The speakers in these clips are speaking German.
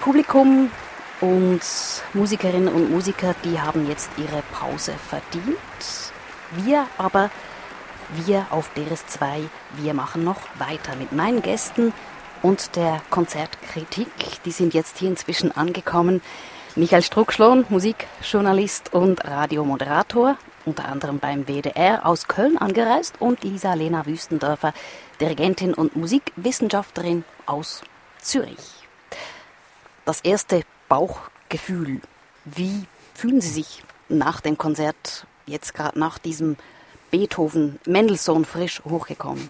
Publikum und Musikerinnen und Musiker, die haben jetzt ihre Pause verdient. Wir aber, wir auf DRS2, wir machen noch weiter mit meinen Gästen und der Konzertkritik. Die sind jetzt hier inzwischen angekommen. Michael Struckschlohn, Musikjournalist und Radiomoderator, unter anderem beim WDR aus Köln angereist und Lisa-Lena Wüstendörfer, Dirigentin und Musikwissenschaftlerin aus Zürich. Das erste Bauchgefühl, wie fühlen Sie sich nach dem Konzert, jetzt gerade nach diesem Beethoven, Mendelssohn frisch hochgekommen?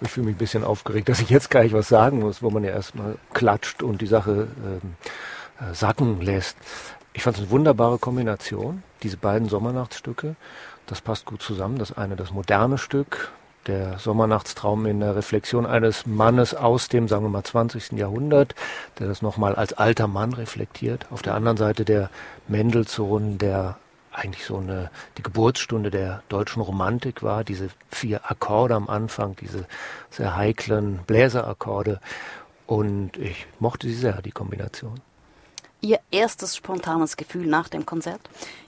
Ich fühle mich ein bisschen aufgeregt, dass ich jetzt gleich was sagen muss, wo man ja erstmal klatscht und die Sache ähm, äh, sacken lässt. Ich fand es eine wunderbare Kombination, diese beiden Sommernachtsstücke. Das passt gut zusammen. Das eine das moderne Stück, der Sommernachtstraum in der Reflexion eines Mannes aus dem, sagen wir mal, 20. Jahrhundert, der das nochmal als alter Mann reflektiert. Auf der anderen Seite der Mendelssohn, der eigentlich so eine, die Geburtsstunde der deutschen Romantik war, diese vier Akkorde am Anfang, diese sehr heiklen Bläserakkorde. Und ich mochte sie sehr, die Kombination. Ihr erstes spontanes Gefühl nach dem Konzert?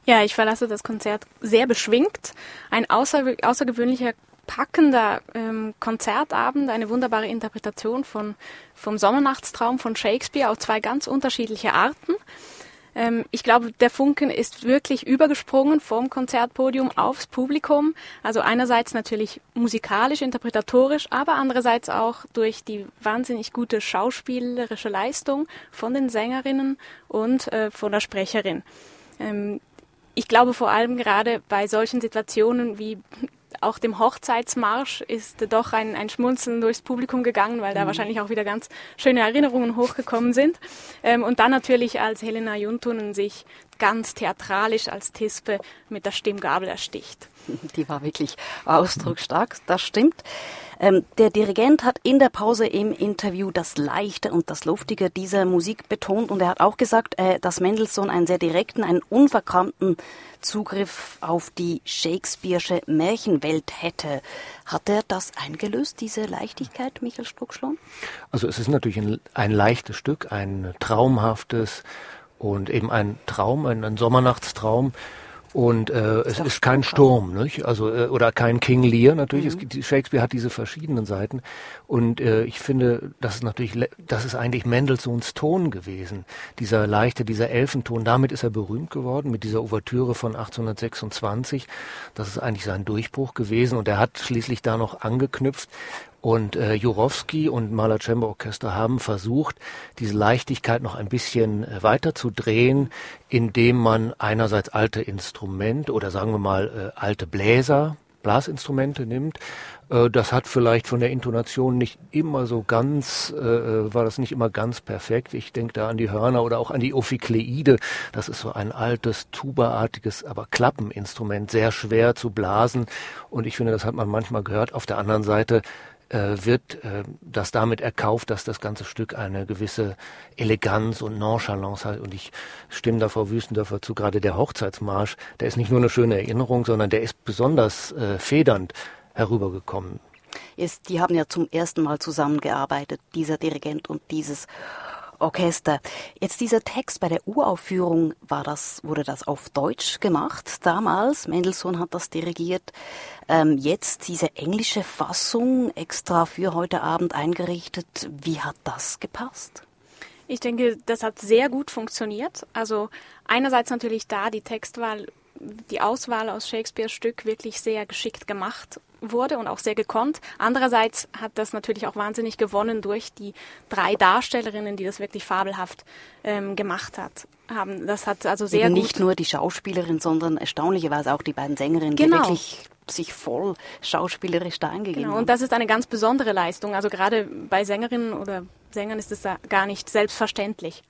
Ja, ich verlasse das Konzert sehr beschwingt. Ein außer, außergewöhnlicher, packender ähm, Konzertabend, eine wunderbare Interpretation von, vom Sommernachtstraum von Shakespeare auf zwei ganz unterschiedliche Arten. Ähm, ich glaube, der Funken ist wirklich übergesprungen vom Konzertpodium aufs Publikum. Also einerseits natürlich musikalisch, interpretatorisch, aber andererseits auch durch die wahnsinnig gute schauspielerische Leistung von den Sängerinnen und äh, von der Sprecherin. Ähm, ich glaube vor allem gerade bei solchen Situationen wie auch dem Hochzeitsmarsch ist doch ein, ein Schmunzeln durchs Publikum gegangen, weil da mhm. wahrscheinlich auch wieder ganz schöne Erinnerungen hochgekommen sind. Ähm, und dann natürlich, als Helena Juntunen sich ganz theatralisch als Tispe mit der Stimmgabel ersticht. Die war wirklich ausdrucksstark, das stimmt. Ähm, der Dirigent hat in der Pause im Interview das Leichte und das Luftige dieser Musik betont und er hat auch gesagt, äh, dass Mendelssohn einen sehr direkten, einen unverkannten Zugriff auf die Shakespeare'sche Märchenwelt hätte. Hat er das eingelöst, diese Leichtigkeit, Michael Struckschlohn? Also es ist natürlich ein, ein leichtes Stück, ein traumhaftes und eben ein Traum, ein, ein Sommernachtstraum, und äh, es ist kein Sturm, nicht? Also äh, oder kein King Lear natürlich. Mhm. Es, Shakespeare hat diese verschiedenen Seiten und äh, ich finde, das ist natürlich, das ist eigentlich Mendelssohns Ton gewesen, dieser leichte, dieser Elfenton. Damit ist er berühmt geworden mit dieser Ouvertüre von 1826. Das ist eigentlich sein Durchbruch gewesen und er hat schließlich da noch angeknüpft und äh, Jurowski und Mahler Chamber Orchester haben versucht, diese Leichtigkeit noch ein bisschen äh, weiter zu drehen, indem man einerseits alte Instrumente oder sagen wir mal äh, alte Bläser, Blasinstrumente nimmt. Äh, das hat vielleicht von der Intonation nicht immer so ganz, äh, äh, war das nicht immer ganz perfekt. Ich denke da an die Hörner oder auch an die Ophikleide. Das ist so ein altes, tubaartiges, aber Klappeninstrument, sehr schwer zu blasen. Und ich finde, das hat man manchmal gehört. Auf der anderen Seite wird äh, das damit erkauft, dass das ganze Stück eine gewisse Eleganz und Nonchalance hat. Und ich stimme da Frau Wüstendorfer zu, gerade der Hochzeitsmarsch, der ist nicht nur eine schöne Erinnerung, sondern der ist besonders äh, federnd herübergekommen. Ist, die haben ja zum ersten Mal zusammengearbeitet, dieser Dirigent und dieses Orchester. Jetzt dieser Text bei der Uraufführung war das, wurde das auf Deutsch gemacht damals. Mendelssohn hat das dirigiert. Ähm, jetzt diese englische Fassung extra für heute Abend eingerichtet. Wie hat das gepasst? Ich denke, das hat sehr gut funktioniert. Also einerseits natürlich da die Textwahl, die Auswahl aus Shakespeares Stück wirklich sehr geschickt gemacht wurde und auch sehr gekonnt. Andererseits hat das natürlich auch wahnsinnig gewonnen durch die drei Darstellerinnen, die das wirklich fabelhaft ähm, gemacht hat. Haben. Das hat also sehr Eben nicht nur die Schauspielerin, sondern erstaunlicherweise auch die beiden Sängerinnen, genau. die wirklich sich voll schauspielerisch da eingegeben genau. Und das ist eine ganz besondere Leistung. Also gerade bei Sängerinnen oder Sängern ist es gar nicht selbstverständlich.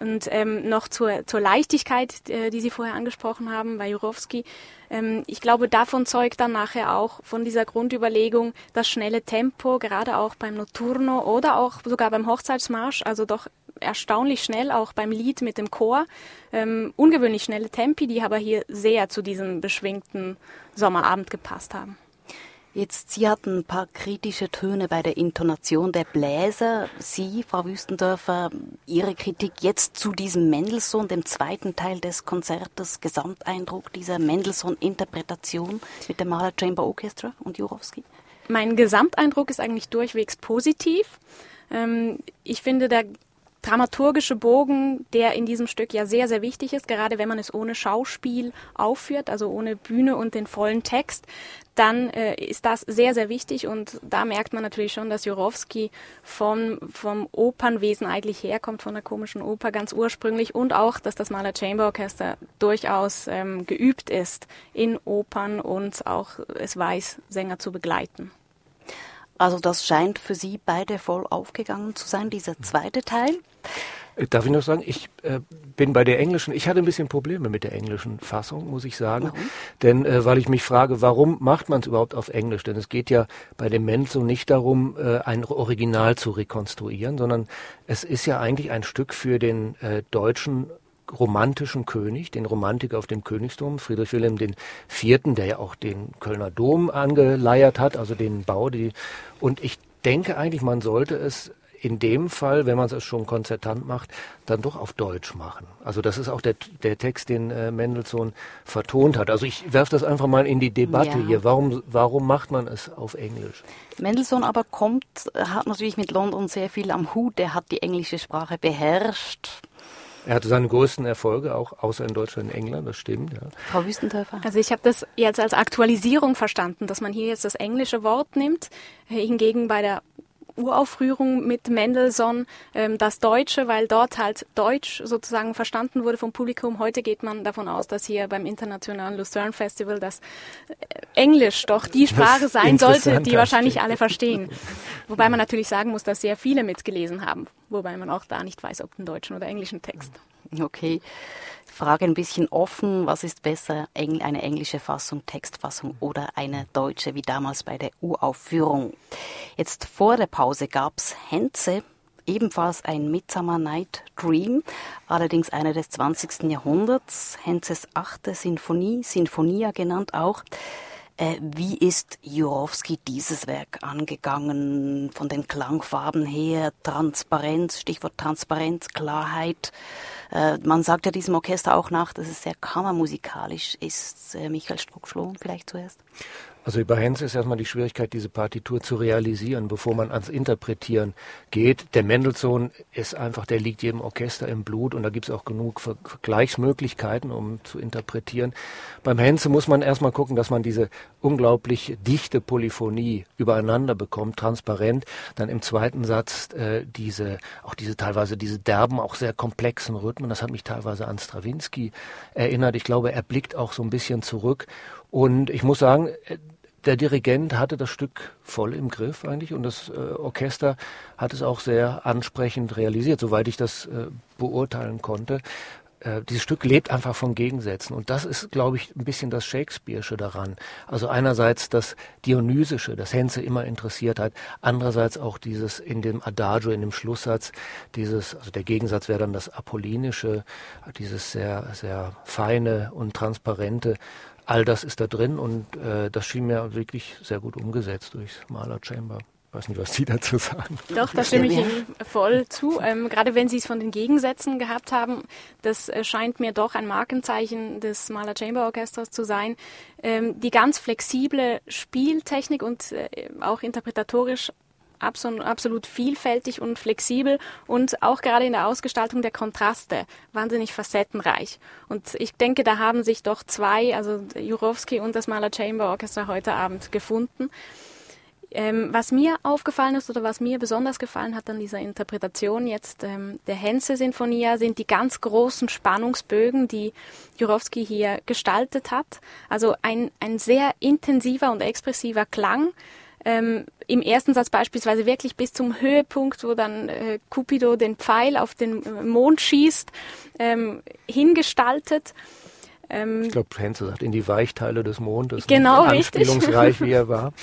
Und ähm, noch zur, zur Leichtigkeit, äh, die Sie vorher angesprochen haben bei Jurowski. Ähm, ich glaube, davon zeugt dann nachher auch von dieser Grundüberlegung das schnelle Tempo, gerade auch beim Notturno oder auch sogar beim Hochzeitsmarsch, also doch erstaunlich schnell, auch beim Lied mit dem Chor. Ähm, ungewöhnlich schnelle Tempi, die aber hier sehr zu diesem beschwingten Sommerabend gepasst haben. Jetzt, Sie hatten ein paar kritische Töne bei der Intonation der Bläser. Sie, Frau Wüstendörfer, Ihre Kritik jetzt zu diesem Mendelssohn, dem zweiten Teil des Konzertes, Gesamteindruck dieser Mendelssohn-Interpretation mit dem Mahler Chamber Orchestra und Jurowski? Mein Gesamteindruck ist eigentlich durchwegs positiv. Ähm, ich finde, der dramaturgische Bogen, der in diesem Stück ja sehr, sehr wichtig ist, gerade wenn man es ohne Schauspiel aufführt, also ohne Bühne und den vollen Text, dann äh, ist das sehr, sehr wichtig und da merkt man natürlich schon, dass Jurowski vom, vom Opernwesen eigentlich herkommt, von der komischen Oper ganz ursprünglich und auch, dass das Mahler Chamber Orchester durchaus ähm, geübt ist in Opern und auch es weiß, Sänger zu begleiten. Also das scheint für Sie beide voll aufgegangen zu sein, dieser zweite Teil. Äh, darf ich noch sagen, ich äh, bin bei der englischen, ich hatte ein bisschen Probleme mit der englischen Fassung, muss ich sagen. Warum? Denn äh, weil ich mich frage, warum macht man es überhaupt auf Englisch? Denn es geht ja bei dem Menzo nicht darum, äh, ein Original zu rekonstruieren, sondern es ist ja eigentlich ein Stück für den äh, deutschen romantischen König, den Romantiker auf dem Königsdom, Friedrich Wilhelm IV., der ja auch den Kölner Dom angeleiert hat, also den Bau. Die, und ich denke eigentlich, man sollte es in dem Fall, wenn man es schon konzertant macht, dann doch auf Deutsch machen. Also das ist auch der, der Text, den äh, Mendelssohn vertont hat. Also ich werfe das einfach mal in die Debatte ja. hier. Warum, warum macht man es auf Englisch? Mendelssohn aber kommt, hat natürlich mit London sehr viel am Hut. Der hat die englische Sprache beherrscht. Er hatte seine größten Erfolge auch außer in Deutschland und England, das stimmt. Ja. Frau Wüstentöfer. Also ich habe das jetzt als Aktualisierung verstanden, dass man hier jetzt das englische Wort nimmt, hingegen bei der Uraufführung mit Mendelssohn ähm, das Deutsche, weil dort halt Deutsch sozusagen verstanden wurde vom Publikum. Heute geht man davon aus, dass hier beim Internationalen Lucerne Festival das äh, Englisch doch die Sprache sein sollte, die wahrscheinlich alle verstehen. Wobei man natürlich sagen muss, dass sehr viele mitgelesen haben, wobei man auch da nicht weiß, ob einen deutschen oder englischen Text. Okay. Frage ein bisschen offen, was ist besser, eine englische Fassung, Textfassung oder eine deutsche, wie damals bei der Uraufführung. Jetzt vor der Pause gab's Henze, ebenfalls ein Midsummer Night Dream, allerdings einer des 20. Jahrhunderts, Henzes achte Sinfonie, Sinfonia genannt auch. Äh, wie ist Jurowski dieses Werk angegangen? Von den Klangfarben her, Transparenz, Stichwort Transparenz, Klarheit. Äh, man sagt ja diesem Orchester auch nach, dass es sehr kammermusikalisch ist. Äh, Michael Struck-Schlohn vielleicht zuerst. Also bei Hens ist erstmal die Schwierigkeit, diese Partitur zu realisieren, bevor man ans Interpretieren geht. Der Mendelssohn ist einfach, der liegt jedem Orchester im Blut und da gibt es auch genug Vergleichsmöglichkeiten, um zu interpretieren. Beim Henze muss man erstmal gucken, dass man diese unglaublich dichte Polyphonie übereinander bekommt, transparent. Dann im zweiten Satz äh, diese, auch diese teilweise diese derben, auch sehr komplexen Rhythmen. Das hat mich teilweise an Stravinsky erinnert. Ich glaube, er blickt auch so ein bisschen zurück und ich muss sagen, äh, der Dirigent hatte das Stück voll im Griff eigentlich und das äh, Orchester hat es auch sehr ansprechend realisiert, soweit ich das äh, beurteilen konnte. Äh, dieses Stück lebt einfach von Gegensätzen und das ist, glaube ich, ein bisschen das Shakespeare'sche daran. Also einerseits das Dionysische, das Henze immer interessiert hat, andererseits auch dieses in dem Adagio, in dem Schlusssatz, dieses, also der Gegensatz wäre dann das Apollinische, dieses sehr, sehr feine und transparente all das ist da drin und äh, das schien mir wirklich sehr gut umgesetzt durchs Maler Chamber. Ich weiß nicht, was Sie dazu sagen. Doch, da stimme ich Ihnen voll zu. Ähm, gerade wenn Sie es von den Gegensätzen gehabt haben, das äh, scheint mir doch ein Markenzeichen des Maler Chamber Orchesters zu sein. Ähm, die ganz flexible Spieltechnik und äh, auch interpretatorisch absolut vielfältig und flexibel und auch gerade in der Ausgestaltung der Kontraste wahnsinnig facettenreich. Und ich denke, da haben sich doch zwei, also Jurowski und das Mahler Chamber Orchestra heute Abend gefunden. Ähm, was mir aufgefallen ist oder was mir besonders gefallen hat an dieser Interpretation jetzt ähm, der Henze-Sinfonia sind die ganz großen Spannungsbögen, die Jurowski hier gestaltet hat. Also ein, ein sehr intensiver und expressiver Klang, ähm, im ersten Satz beispielsweise wirklich bis zum Höhepunkt, wo dann äh, Cupido den Pfeil auf den äh, Mond schießt, ähm, hingestaltet. Ähm, ich glaube, Henze sagt in die Weichteile des Mondes. Genau, richtig. Anspielungsreich, wie er war.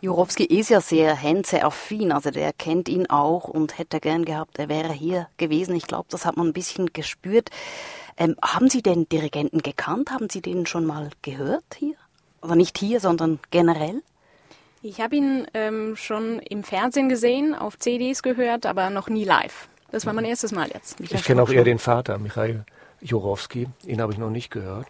Jurowski ist ja sehr Henze-affin, also der kennt ihn auch und hätte gern gehabt, er wäre hier gewesen. Ich glaube, das hat man ein bisschen gespürt. Ähm, haben Sie den Dirigenten gekannt? Haben Sie den schon mal gehört hier? Also nicht hier, sondern generell? Ich habe ihn ähm, schon im Fernsehen gesehen, auf CDs gehört, aber noch nie live. Das war mein erstes Mal jetzt. Ich kenne auch eher den Vater, Michael Jurowski. Ihn habe ich noch nicht gehört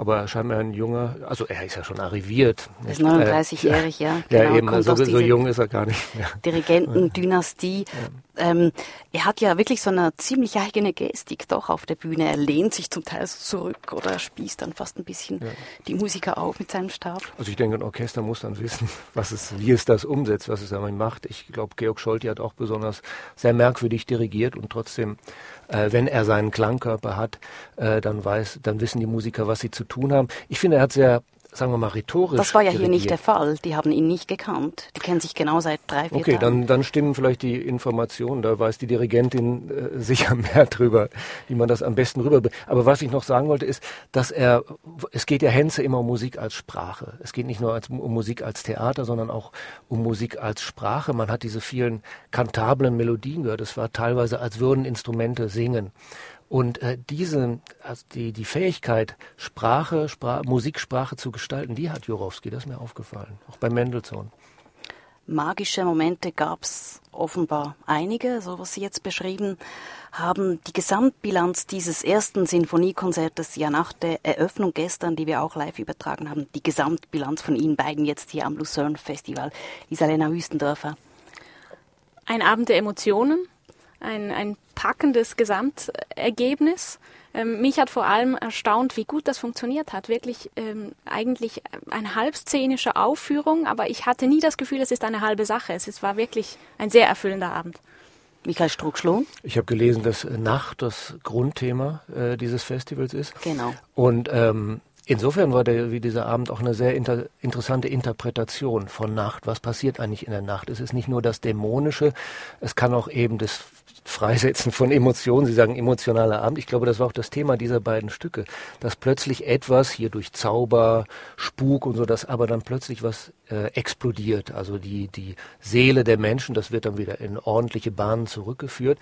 aber scheinbar ein junger, also er ist ja schon arriviert. Er ist 39-jährig, ja. Genau, ja, eben, also so, so jung ist er gar nicht mehr. Dirigentendynastie. Ja. Ähm, er hat ja wirklich so eine ziemlich eigene Gestik doch auf der Bühne. Er lehnt sich zum Teil so zurück oder spießt dann fast ein bisschen ja. die Musiker auf mit seinem Stab. Also ich denke, ein Orchester muss dann wissen, was es, wie es das umsetzt, was es damit macht. Ich glaube, Georg Scholti hat auch besonders sehr merkwürdig dirigiert und trotzdem äh, wenn er seinen Klangkörper hat, äh, dann weiß, dann wissen die Musiker, was sie zu tun haben. Ich finde, er hat sehr sagen wir mal, rhetorisch. Das war ja hier nicht der Fall. Die haben ihn nicht gekannt. Die kennen sich genau seit drei, vier okay, Tagen. Okay, dann, dann stimmen vielleicht die Informationen. Da weiß die Dirigentin äh, sicher mehr drüber, wie man das am besten rüberbringt. Aber was ich noch sagen wollte, ist, dass er, es geht ja Henze immer um Musik als Sprache. Es geht nicht nur als, um Musik als Theater, sondern auch um Musik als Sprache. Man hat diese vielen kantablen Melodien gehört. Es war teilweise, als würden Instrumente singen. Und äh, diese, also die, die Fähigkeit, Sprache, Spra Musiksprache zu gestalten, die hat Jurowski, das ist mir aufgefallen, auch bei Mendelssohn. Magische Momente gab es offenbar einige, so was Sie jetzt beschrieben haben. Die Gesamtbilanz dieses ersten Sinfoniekonzertes, ja nach der Eröffnung gestern, die wir auch live übertragen haben, die Gesamtbilanz von Ihnen beiden jetzt hier am Lucerne Festival, Isalena Wüstendörfer. Ein Abend der Emotionen, ein, ein packendes Gesamtergebnis. Ähm, mich hat vor allem erstaunt, wie gut das funktioniert hat. Wirklich ähm, eigentlich eine halbszenische Aufführung, aber ich hatte nie das Gefühl, es ist eine halbe Sache. Es war wirklich ein sehr erfüllender Abend. Michael Struckschlohn. Ich habe gelesen, dass Nacht das Grundthema äh, dieses Festivals ist. Genau. Und ähm, Insofern war der, wie dieser Abend auch eine sehr inter interessante Interpretation von Nacht. Was passiert eigentlich in der Nacht? Es ist nicht nur das Dämonische, es kann auch eben das Freisetzen von Emotionen. Sie sagen emotionaler Abend. Ich glaube, das war auch das Thema dieser beiden Stücke, dass plötzlich etwas hier durch Zauber, Spuk und so, dass aber dann plötzlich was äh, explodiert. Also die, die Seele der Menschen, das wird dann wieder in ordentliche Bahnen zurückgeführt.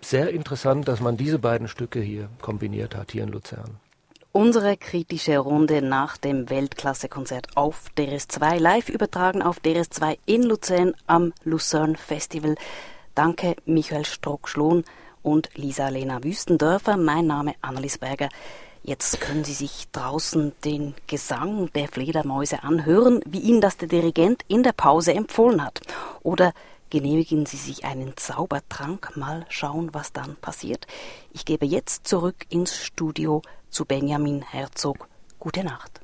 Sehr interessant, dass man diese beiden Stücke hier kombiniert hat, hier in Luzern. Unsere kritische Runde nach dem Weltklasse-Konzert auf DRS2, live übertragen auf DRS2 in Luzern am Lucerne Festival. Danke Michael Strock-Schlohn und Lisa-Lena Wüstendörfer. Mein Name Annelies Berger. Jetzt können Sie sich draußen den Gesang der Fledermäuse anhören, wie Ihnen das der Dirigent in der Pause empfohlen hat. Oder genehmigen Sie sich einen Zaubertrank, mal schauen, was dann passiert. Ich gebe jetzt zurück ins Studio zu Benjamin Herzog. Gute Nacht.